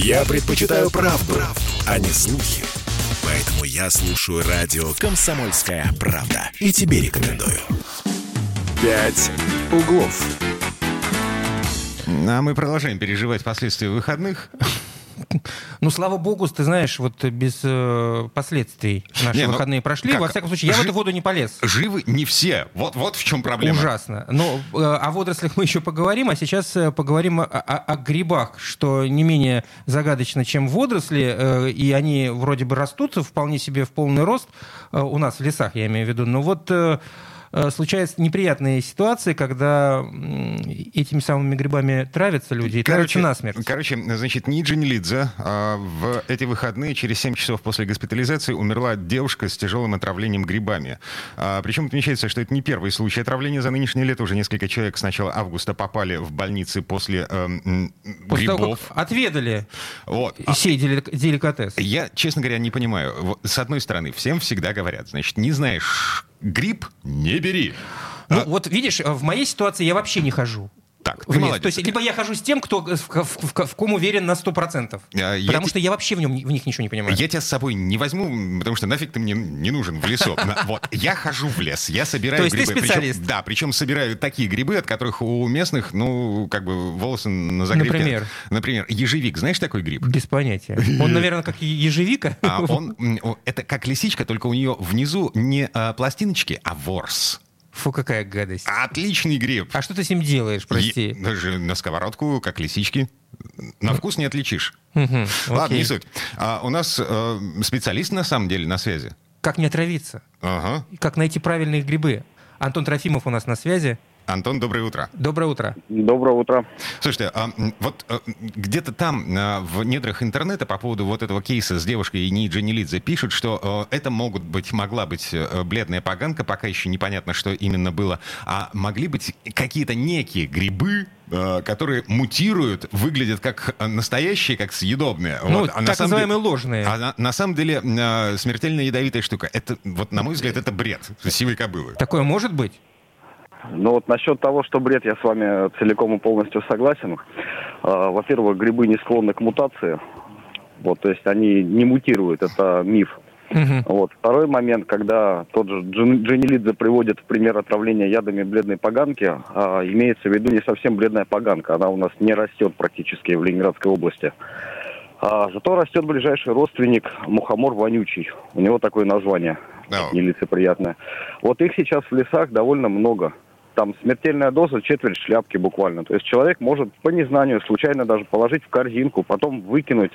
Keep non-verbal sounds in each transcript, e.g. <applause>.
Я предпочитаю правду, правду, а не слухи. Поэтому я слушаю радио «Комсомольская правда». И тебе рекомендую. «Пять углов». А мы продолжаем переживать последствия выходных. Ну, слава богу, ты знаешь, вот без э, последствий наши Не, ну, выходные прошли. как? Во всяком случае, я в Жи- эту воду не полез. Живы не все. Вот, вот в чем проблема. Ужасно. Но э, о водорослях мы еще поговорим, а сейчас э, поговорим о, о- о грибах, что не менее загадочно, чем водоросли, э, и они вроде бы растут вполне себе в полный рост э, у нас в лесах, я имею в виду. Но вот э, случаются неприятные ситуации, когда этими самыми грибами травятся люди и травятся насмерть. короче, значит, Ниджи Нелидзе а, в эти выходные через 7 часов после госпитализации умерла девушка с тяжелым отравлением грибами. А, причем отмечается, что это не первый случай отравления. За нынешнее лето уже несколько человек с начала августа попали в больницы после м, После того, грибов. как отведали Вот. Сей делик- деликатес. Я, честно говоря, не понимаю. С одной стороны, всем всегда говорят, значит, не знаешь гриб, не бери. Ну, А, вот видишь, в моей ситуации я вообще не хожу. Так, ты молодец. То есть, либо я хожу с тем, кто, в, в- в- в ком уверен на 100%. А, я потому те- что я вообще в, нем, в них ничего не понимаю. Я тебя с собой не возьму, потому что нафиг ты мне не нужен в лесу. Вот, я хожу в лес, я собираю То есть ты грибы. Специалист? да, причем собираю такие грибы, от которых у местных, ну, как бы волосы на загривке. Например? Например, ежевик. Знаешь такой гриб? Без понятия. Он, наверное, как ежевика. А он, это как лисичка, только у нее внизу не а, пластиночки, а ворс. Фу, какая гадость. Отличный гриб. А что ты с ним делаешь, прости? Е- Даже на сковородку, как лисички. На вкус не отличишь. Ладно, не суть. А, у нас э, специалист на самом деле на связи. Как не отравиться? Ага. Как найти правильные грибы? Антон Трофимов у нас на связи. Антон, доброе утро. Доброе утро. Доброе утро. Слушайте, а, вот а, где-то там, а, в недрах интернета, по поводу вот этого кейса с девушкой Ниджи Нелидзе, пишут, что э, это могут быть, могла быть э, бледная поганка, пока еще непонятно, что именно было, а могли быть какие-то некие грибы, которые мутируют, выглядят как настоящие, как съедобные. Ну, Вот, а на так самом называемые деле- ложные. А на, на самом деле э, смертельно ядовитая штука. Это, вот, на мой взгляд, это бред сивой кобылы. Такое может быть? Ну вот насчет того, что бред, я с вами целиком и полностью согласен. А, Во-первых, грибы не склонны к мутации. Вот, то есть они не мутируют, это миф. Мгм. Вот. Второй момент, когда тот же Джин- Джинилидзе приводит в пример отравления ядами бледной поганки, а, имеется в виду не совсем бледная поганка, она у нас не растет практически в Ленинградской области. А, зато растет ближайший родственник мухомор вонючий. У него такое название Да. нелицеприятное. Вот их сейчас в лесах довольно много. Там смертельная доза четверть шляпки буквально. То есть человек может по незнанию случайно даже положить в корзинку, потом выкинуть.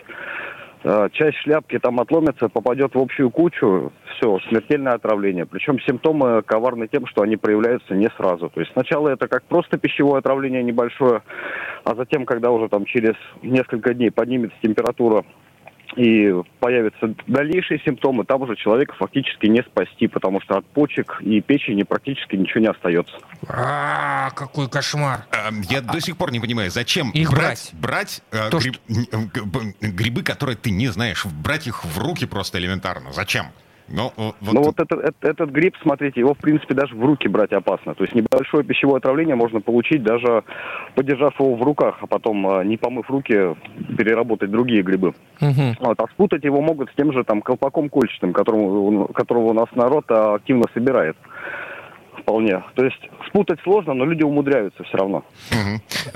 Э, Часть шляпки там отломится, попадет в общую кучу, все, смертельное отравление. Причем симптомы коварны тем, что они проявляются не сразу. То есть сначала это как просто пищевое отравление небольшое, а затем, когда уже там через несколько дней поднимется температура и появятся дальнейшие симптомы, там уже человека фактически не спасти, потому что от почек и печени практически ничего не остается. А, какой кошмар. А, Я до сих пор не понимаю, зачем Их брать, брать э, б- грибы, которые ты не знаешь, брать их в руки просто элементарно. Зачем? Ну, о, вот, Но вот этот, этот, этот гриб, смотрите, его в принципе даже в руки брать опасно. То есть небольшое пищевое отравление можно получить даже подержав его в руках, а потом, э, не помыв руки, переработать другие грибы. Мгм. Вот, а спутать его могут с тем же там колпаком кольчатым, которому, которого у нас народ а, активно собирает. Вполне. То есть спутать сложно, но люди умудряются все равно.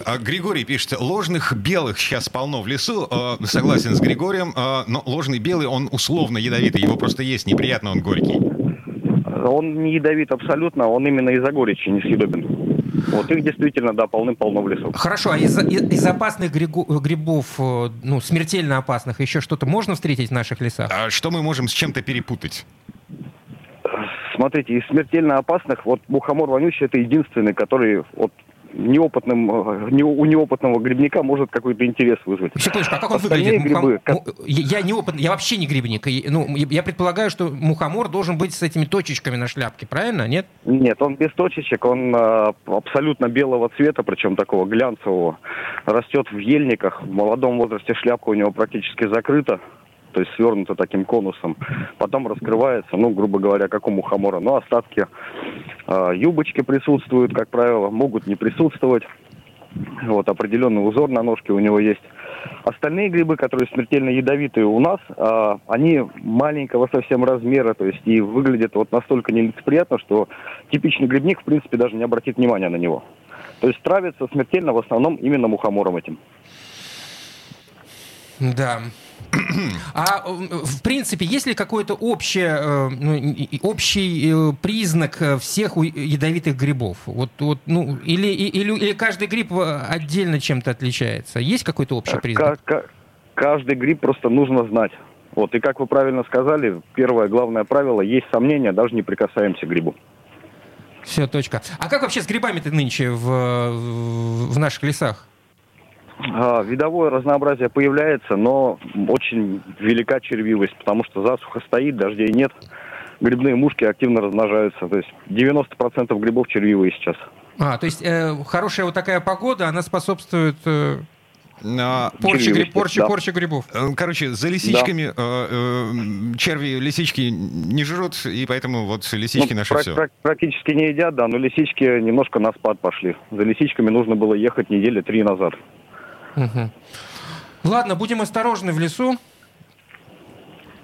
А, Григорий пишет, ложных белых сейчас полно в лесу. Э, Согласен с Григорием, э, но ложный белый, он условно ядовитый. Его просто есть неприятно, он горький. Он не ядовит абсолютно, он именно из-за горечи несъедобен. Вот их действительно, да, полным-полно в лесу. Хорошо, а из, из- из опасных григу- грибов, э, ну, смертельно опасных, еще что-то можно встретить в наших лесах? А что мы можем с чем-то перепутать? Смотрите, из смертельно опасных, вот мухомор вонючий это единственный, который вот неопытным, э, не- у неопытного грибника может какой-то интерес вызвать. Секундочку, а как он Остальные выглядит? Мухом- грибы, как- му- Я не опыт, я вообще не грибник. И, Ну, я предполагаю, что мухомор должен быть с этими точечками на шляпке, правильно? Нет? Нет, он без точечек, он а, абсолютно белого цвета, причем такого глянцевого. Растет в ельниках, в молодом возрасте шляпка у него практически закрыта, то есть свернута таким конусом. Потом раскрывается, ну, грубо говоря, как у мухомора. Но остатки а, юбочки присутствуют, как правило, могут не присутствовать. Вот, определенный узор на ножке у него есть. Остальные грибы, которые смертельно ядовитые у нас, а, они маленького совсем размера, то есть и выглядят вот настолько нелицеприятно, что типичный грибник, в принципе, даже не обратит внимания на него. То есть травится смертельно в основном именно мухомором этим. Да. А в принципе, есть ли какой-то общий, э, ну, общий э, признак всех ядовитых грибов? Вот, вот, ну, или, или, или каждый гриб э, отдельно чем-то отличается? Есть какой-то общий признак? Каждый гриб просто нужно знать. Вот, и как вы правильно сказали, первое главное правило, есть сомнения, даже не прикасаемся к грибу. Все, точка. А как вообще с грибами-то нынче в, в наших лесах? А, видовое разнообразие появляется, но очень велика червивость, потому что засуха стоит, дождей нет. Грибные мушки активно размножаются. То есть 90% грибов червивые сейчас. А, то есть э, хорошая вот такая погода, она способствует э. Порча, гриб, порча, да. порча грибов. Э, короче, за лисичками да. э, э, черви лисички не жрут, и поэтому вот лисички ну, наши пр- все. Пр- практически не едят, да, но лисички немножко на спад пошли. За лисичками нужно было ехать недели три назад. Угу. Ладно, будем осторожны в лесу.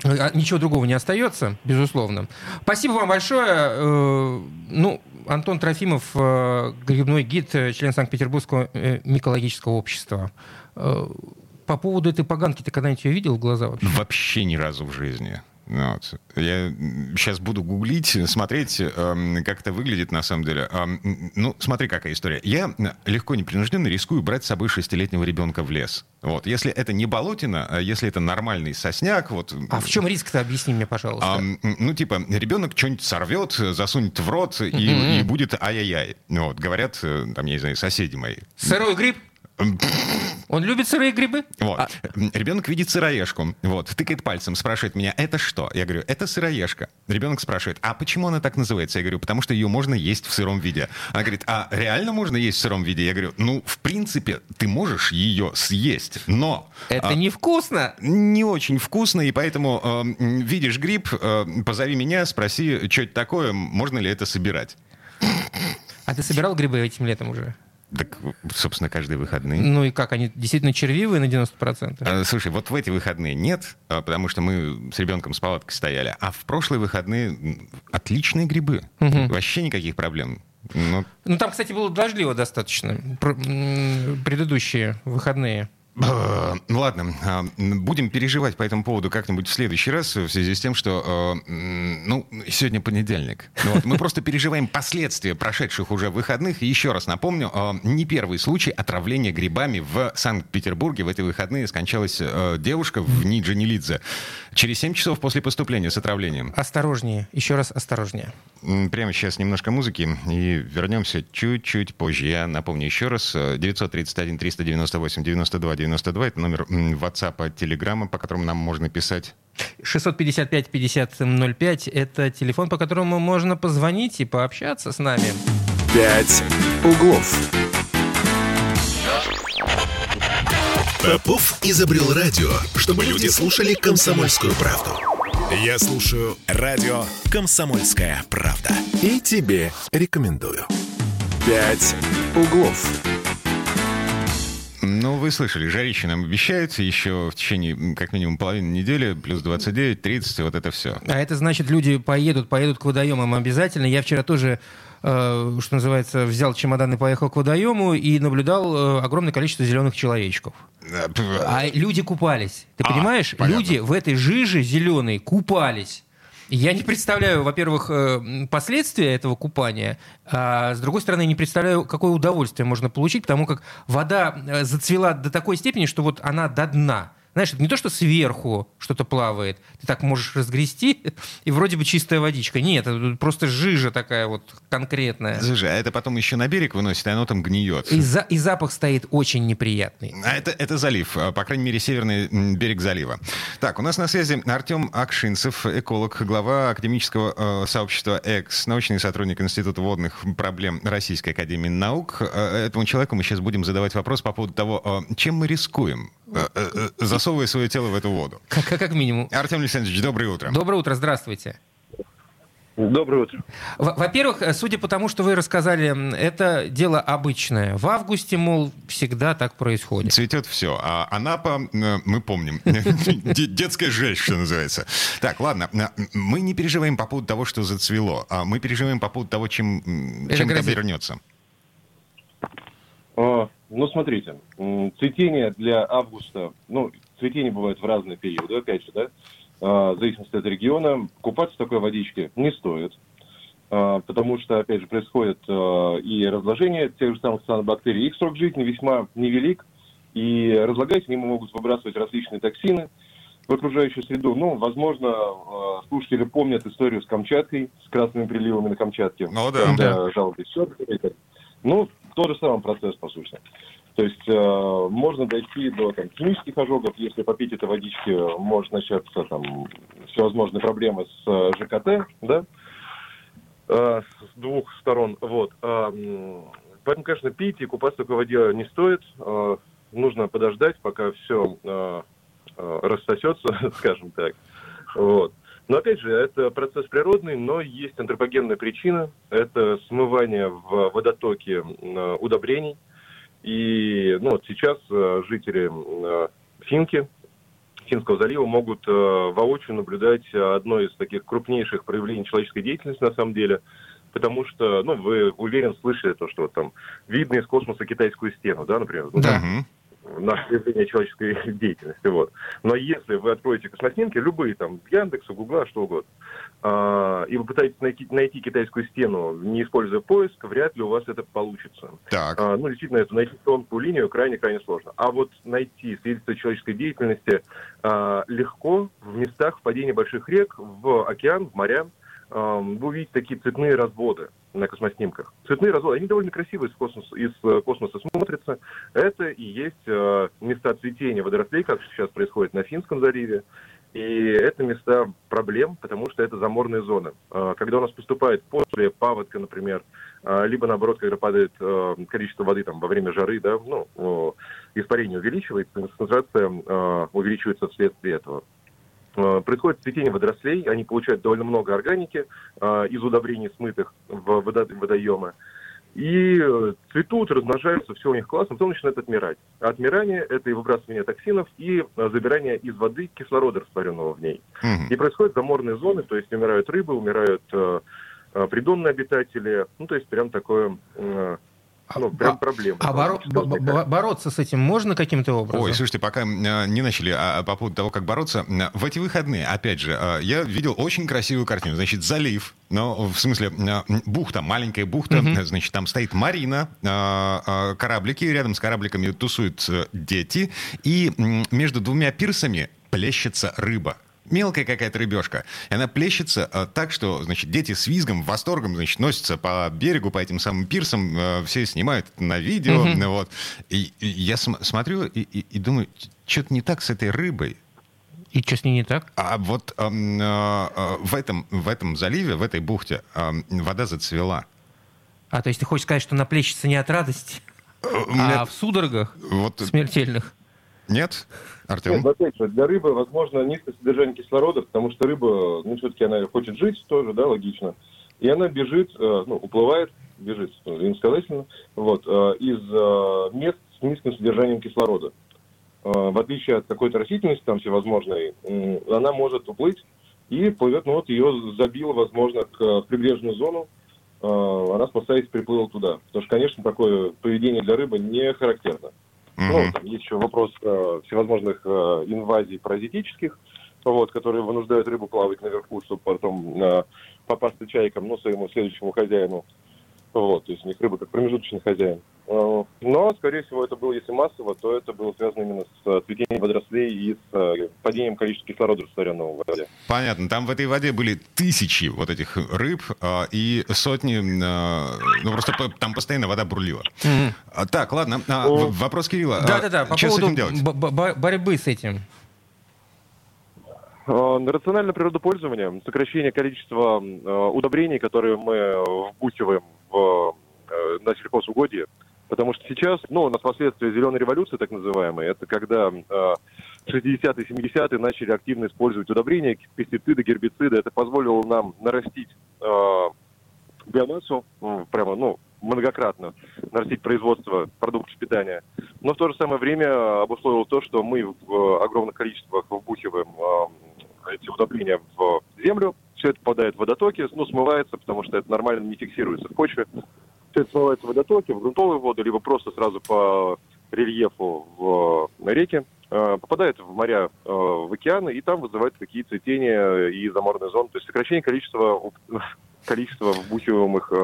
А, ничего другого не остается, безусловно. Спасибо вам большое. Э, ну, Антон Трофимов, э, грибной гид, член Санкт-Петербургского э, микологического общества. По поводу этой поганки, ты когда-нибудь ее видел в глаза вообще? Вообще ни разу в жизни. Вот. Я сейчас буду гуглить, смотреть, эм, как это выглядит на самом деле. Эм, ну, смотри, какая история. Я легко, непринужденно рискую брать с собой шестилетнего ребенка в лес. Вот. Если это не болотина, а если это нормальный сосняк... Вот, а в чем риск-то? Объясни мне, пожалуйста. Эм, ну, типа, ребенок что-нибудь сорвет, засунет в рот, и, mm-hmm. и будет ай-яй-яй. Вот. Говорят, э, там, я не знаю, соседи мои. Сырой гриб? <laughs> Он любит сырые грибы? Вот. А... Ребенок видит сыроежку, вот, тыкает пальцем, спрашивает меня, это что? Я говорю, это сыроежка. Ребенок спрашивает, а почему она так называется? Я говорю, потому что ее можно есть в сыром виде. Она говорит, а реально можно есть в сыром виде? Я говорю, ну, в принципе, ты можешь ее съесть, но... Это а, невкусно? Не очень вкусно, и поэтому э, видишь гриб, э, позови меня, спроси, что это такое, можно ли это собирать. А ты собирал грибы этим летом уже? Так, собственно, каждые выходные. Ну и как, они действительно червивые на 90%? А, слушай, вот в эти выходные нет, а, потому что мы с ребенком с палаткой стояли. А в прошлые выходные отличные грибы. Угу. Вообще никаких проблем. Ну, ну там, кстати, было дождливо достаточно. Предыдущие выходные. Ну ладно, а, будем переживать по этому поводу как-нибудь в следующий раз в связи с тем, что, э, ну, сегодня понедельник. Ну вот, мы просто переживаем последствия прошедших уже выходных. И еще раз напомню, э, не первый случай отравления грибами в Санкт-Петербурге. В эти выходные скончалась э, девушка в Ниджанилидзе. Через 7 часов после поступления с отравлением. Осторожнее, еще раз осторожнее. Прямо сейчас немножко музыки и вернемся чуть-чуть позже. Я напомню еще раз. 931 398 92 92. Это номер WhatsApp, Телеграма, по которому нам можно писать. 655-5005 — это телефон, по которому можно позвонить и пообщаться с нами. «Пять углов». Попов изобрел радио, чтобы люди слушали комсомольскую правду. Я слушаю радио «Комсомольская правда». И тебе рекомендую. «Пять углов». Ну, вы слышали, жарище нам обещают еще в течение как минимум половины недели, плюс 29, 30, вот это все. А это значит, люди поедут, поедут к водоемам обязательно. Я вчера тоже э, что называется, взял чемодан и поехал к водоему и наблюдал э, огромное количество зеленых человечков. А люди купались. Ты а, понимаешь? Понятно. Люди в этой жиже зеленой купались. Я не представляю, во-первых, э, последствия этого купания, а с другой стороны, не представляю, какое удовольствие можно получить, потому как вода э, зацвела до такой степени, что вот она до дна. Знаешь, это не то, что сверху что-то плавает, ты так можешь разгрести, <laughs> и вроде бы чистая водичка. Нет, это просто жижа такая вот конкретная. Жижа, а это потом еще на берег выносит, и оно там гниет. И, за, и запах стоит очень неприятный. А это, это залив, а, по крайней мере, северный берег залива. Так, у нас на связи Артем Акшинцев, эколог, глава академического э, сообщества ЭКС, научный сотрудник Института водных проблем Российской Академии Наук. Э, этому человеку мы сейчас будем задавать вопрос по поводу того, э, чем мы рискуем, засовывая свое тело в эту воду. Как, как минимум. Артем Александрович, доброе утро. Доброе утро, здравствуйте. Доброе утро. Во-первых, э, судя по тому, что вы рассказали, это дело обычное. В августе, мол, всегда так происходит. Цветет все. А Анапа, э, мы помним. <laughs> Детская жесть, что называется. Так, ладно. Э, мы не переживаем по поводу того, что зацвело. а Мы переживаем по поводу того, чем, чем это вернется. Ну, смотрите. Цветение для августа, ну, цветение бывает в разные периоды, опять же, да? А, в зависимости от региона, купаться в такой водичке не стоит. А, потому что, опять же, происходит а, и разложение тех же самых цианобактерий. Их срок жизни весьма невелик, и разлагаясь, они могут выбрасывать различные токсины в окружающую среду. Ну, возможно, слушатели помнят историю с Камчаткой, с красными приливами на Камчатке. Ну да. Когда да. жалобы все. Ну, тот же самый процесс, по сути. То есть э, можно дойти до там, химических ожогов, если попить этой водички, может начаться там всевозможные проблемы с э, ЖКТ, да, э, с двух сторон. Вот. Э, поэтому, конечно, пить и купаться в воде не стоит. Э, нужно подождать, пока все э, э, рассосется, <laughs> скажем так. Вот. Но опять же, это процесс природный, но есть антропогенная причина. Это смывание в водотоке э, удобрений – и ну, вот сейчас э, жители э, Финки, Финского залива могут воочию наблюдать одно из таких крупнейших проявлений человеческой деятельности на самом деле, потому что, ну, вы уверен слышали то, что вот там видно из космоса китайскую стену, да, например? Да наше проявление человеческой <laughs> деятельности. Вот. Но если вы откроете космоснимки, любые там, Яндекса, Гугла, что угодно, э, и вы пытаетесь найти, найти китайскую стену, не используя поиск, вряд ли у вас это получится. Так. Э, ну, действительно, это найти тонкую линию крайне-крайне сложно. А вот найти свидетельство человеческой деятельности э, легко в местах впадения больших рек, в океан, в моря, вы увидите такие цветные разводы на космоснимках. Цветные разводы, они довольно красиво из космоса, из э, космоса смотрятся. Это и есть э, места цветения водорослей, как сейчас происходит на Финском заливе. И это места проблем, потому что это заморные зоны. Э, когда у нас поступает после паводка, например, либо наоборот, когда падает количество воды там, во время жары, да, ну, испарение увеличивается, концентрация увеличивается вследствие этого. Э, происходит цветение водорослей, они получают довольно много органики э, из удобрений, смытых в водоемы. И э, цветут, размножаются, все у них классно, потом начинают отмирать. А отмирание – это и выбрасывание токсинов, и забирание из воды кислорода, растворенного в ней. Mm-hmm. И происходят заморные зоны, то есть умирают рыбы, умирают придонные обитатели. Ну, то есть прям такое ну, прям проблема. А, боро- бо- бороться с этим можно каким-то образом? Ой, слушайте, пока э, не начали а, а, по поводу того, как бороться, в эти выходные, опять же, э, я видел очень красивую картину. Значит, залив, но в смысле э, бухта, маленькая бухта, mm-hmm. значит, там стоит марина, кораблики, рядом с корабликами тусуют дети, и между двумя пирсами плещется рыба мелкая какая-то рыбешка. И она плещется э, так, что, значит, дети с визгом, восторгом, значит, носятся по берегу, по этим самым пирсам, э, все снимают на видео, mm-hmm. вот. И, и я см- смотрю и, и, и думаю, что-то не так с этой рыбой. И что с ней не так? А вот э, э, в, этом, в этом заливе, в этой бухте э, вода зацвела. А, то есть ты хочешь сказать, что она плещется не от радости, э, а в судорогах вот, смертельных? Нет? Артем? Нет, опять же, для рыбы, возможно, низкое содержание кислорода, потому что рыба, ну, все-таки она хочет жить тоже, да, логично. И она бежит, э, ну, уплывает, бежит, иносказательно, вот, э, из э, мест с низким содержанием кислорода. В отличие от какой-то растительности там всевозможной, она может уплыть и плывет, ну вот ее забило, возможно, к прибрежную зону, она спасаясь приплыла туда. Потому что, конечно, такое поведение для рыбы не характерно. Mm-hmm. Ну, там есть еще вопрос э, всевозможных э, инвазий паразитических, вот, которые вынуждают рыбу плавать наверху, чтобы потом э, попасться чайкам, ну, своему следующему хозяину. Вот, то есть у них рыба как промежуточный хозяин. Э, но, скорее всего, это было, если массово, то это было связано именно с э, цветением водорослей и с э, падением количества кислорода, растворенного в воде. Понятно. Там в этой воде были тысячи вот этих рыб и сотни... Ну, просто там постоянно вода бурлила. Mm-hmm. Так, ладно. О. Вопрос Кирилла. Да-да-да, по поводу борьбы с этим. Рациональное природопользование, сокращение количества удобрений, которые мы вбухиваем в, э, на сельхозугодье. Потому что сейчас, ну, у нас последствия зеленой революции, так называемой, это когда э, 60-е, 70-е начали активно использовать удобрения, пестициды, гербициды. Это позволило нам нарастить э, биомассу, прямо, ну, многократно нарастить производство продуктов питания. Но в то же самое время обусловило то, что мы в огромных количествах вбухиваем э, эти удобрения в землю, все это попадает в водотоки, ну, смывается, потому что это нормально не фиксируется в почве. Все это смывается в водотоки, в грунтовые воды, либо просто сразу по рельефу в реке, э, попадает в моря, э, в океаны, и там вызывает какие цветения и заморные зоны. То есть сокращение количества <laughs> количество вбухиваемых э,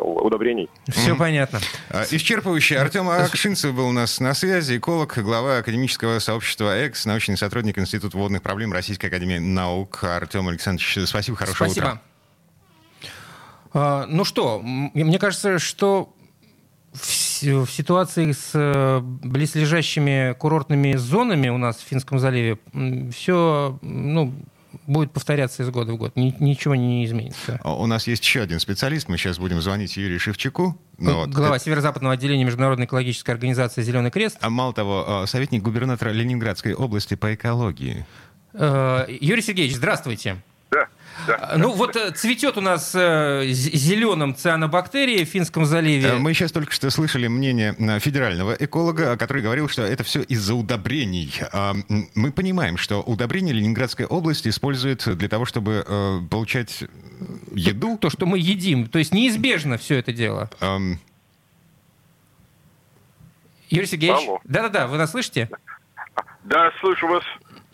удобрений. Все mm понятно. А, исчерпывающе. Артем Акшинцев был у нас на связи, эколог, глава академического сообщества ЭКС, научный сотрудник Института водных проблем Российской академии наук. Артем Александрович, спасибо, хорошего спасибо. утра. Ну что, мне кажется, что в, ситуации с э, близлежащими курортными зонами у нас в Финском заливе все ну, будет повторяться из года в год. Ни, ничего не изменится. А у нас есть еще один специалист. Мы сейчас будем звонить Юрию Шевчуку. Ну, вот. Глава это... Северо-Западного отделения Международной экологической организации «Зеленый крест». А мало того, а, советник губернатора Ленинградской области по экологии. Э, Юрий Сергеевич, здравствуйте. Да, а, ну вот э, цветет у нас э, зеленым цианобактерии в Финском заливе. Э, мы сейчас только что слышали мнение федерального эколога, который говорил, что это все из-за удобрений. А, мы понимаем, что удобрения Ленинградской области используют для того, чтобы получать еду. То, что мы едим. То есть неизбежно все это дело. Юрий Сергеевич? Да-да-да, вы нас слышите? Да, слышу вас.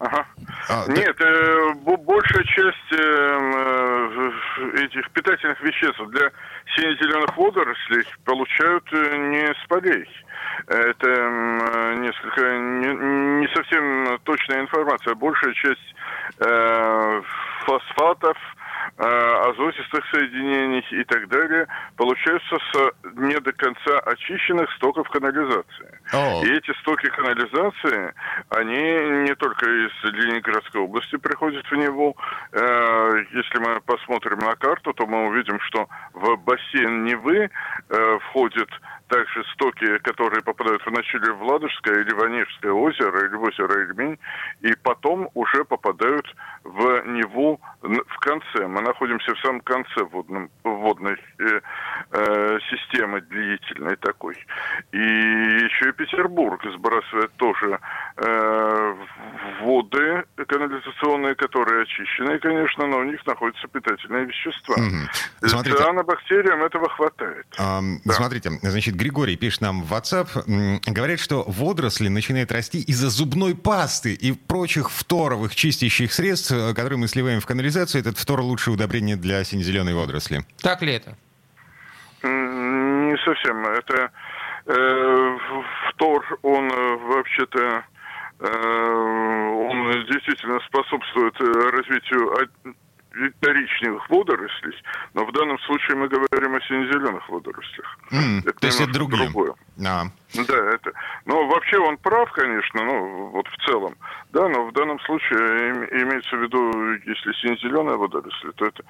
Ага. А, Нет, ты... э, большая часть э, э, этих питательных веществ для сине-зеленых водорослей получают э, не с полей. Это э, несколько не, не совсем точная информация. Большая часть э, фосфатов, Э, азотистых соединений и так далее, получаются с не до конца очищенных стоков канализации. И эти стоки канализации, они не только из Ленинградской области приходят в него. Э, если мы посмотрим на карту, то мы увидим, что в бассейн Невы э, входит также стоки, которые попадают вначале в Ладожское или Ванежское озеро, или в озеро Ильмень, и потом уже попадают в Неву в конце. Мы находимся в самом конце водном, водной э, э, системы длительной такой. И еще и Петербург сбрасывает тоже э, воды канализационные, которые очищены, конечно, но у них находятся питательные вещества. Mm-hmm. Смотрите. Цианобактериям этого хватает. Um, да. Смотрите, значит, Григорий пишет нам в WhatsApp, говорит, что водоросли начинают расти из-за зубной пасты и прочих фторовых чистящих средств, э, которые мы сливаем в канализацию. Этот фтор лучшее удобрение для сине-зеленой водоросли. Так ли это? Не совсем. Это э, фтор, он э, вообще-то э, он действительно способствует развитию коричневых водорослей, но в данном случае мы говорим о сине-зеленых водорослях. Mm, это то есть это другие. другое. А. Да, это. Но вообще он прав, конечно, ну, вот в целом. Да, но в данном случае имеется в виду, если сине-зеленая водоросль, то это,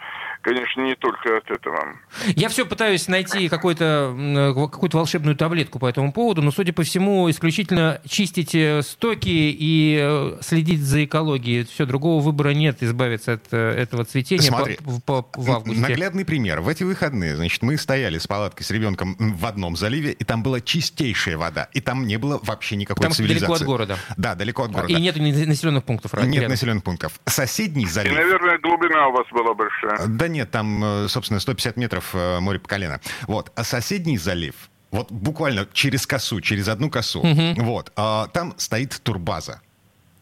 конечно, не только от этого. Я все пытаюсь найти какую-то какую волшебную таблетку по этому поводу, но, судя по всему, исключительно чистить э, стоки и э, следить за экологией. Все, другого выбора нет, избавиться от э, этого цветения Смотри, по, по, в августе. Наглядный пример. В эти выходные, значит, мы стояли с палаткой с ребенком в одном заливе, и там была чистейшая вода, и там не было вообще никакой там цивилизации. далеко от города. Да, далеко от города. И нет населенных пунктов. Нет рядом. населенных пунктов. Соседний залив... И, наверное, глубина у вас была большая. Да нет, там, э, собственно, 150 метров э, море по колено. Вот. А соседний залив, вот буквально через косу, через одну косу, угу. вот, а, там стоит турбаза.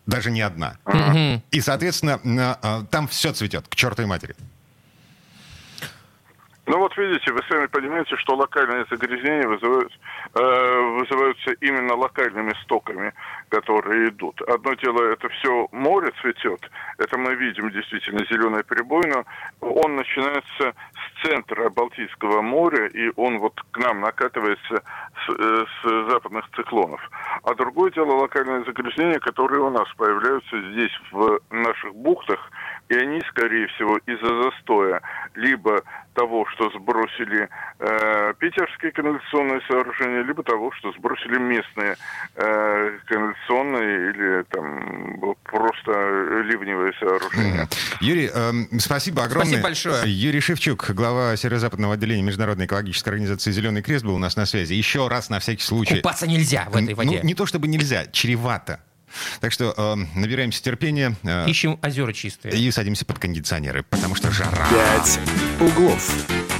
Даже не одна. Угу. И, соответственно, а, там все цветет, к чертовой матери. Ну вот видите, вы сами понимаете, что локальные загрязнения вызывают, э, вызываются именно локальными стоками, которые идут. Одно дело, это все море цветет, это мы видим действительно зеленый прибой, но он начинается с центра Балтийского моря, и он вот к нам накатывается с, э, с западных циклонов. А другое дело локальные загрязнения, которые у нас появляются здесь, в наших бухтах, и они, скорее всего, из-за застоя либо того, что сбросили э, питерские канализационные сооружения, либо того, что сбросили местные э, канализационные или там просто ливневые сооружения. Юрий, э, спасибо огромное. Спасибо большое. Юрий Шевчук, глава северо-западного отделения Международной экологической организации «Зеленый крест» был у нас на связи. Еще раз на всякий случай. Купаться нельзя в этой воде. Ну, не то чтобы нельзя, чревато. Так что э, набираемся терпения. Э, Ищем озера чистые. И садимся под кондиционеры, потому что жара. «Пять углов».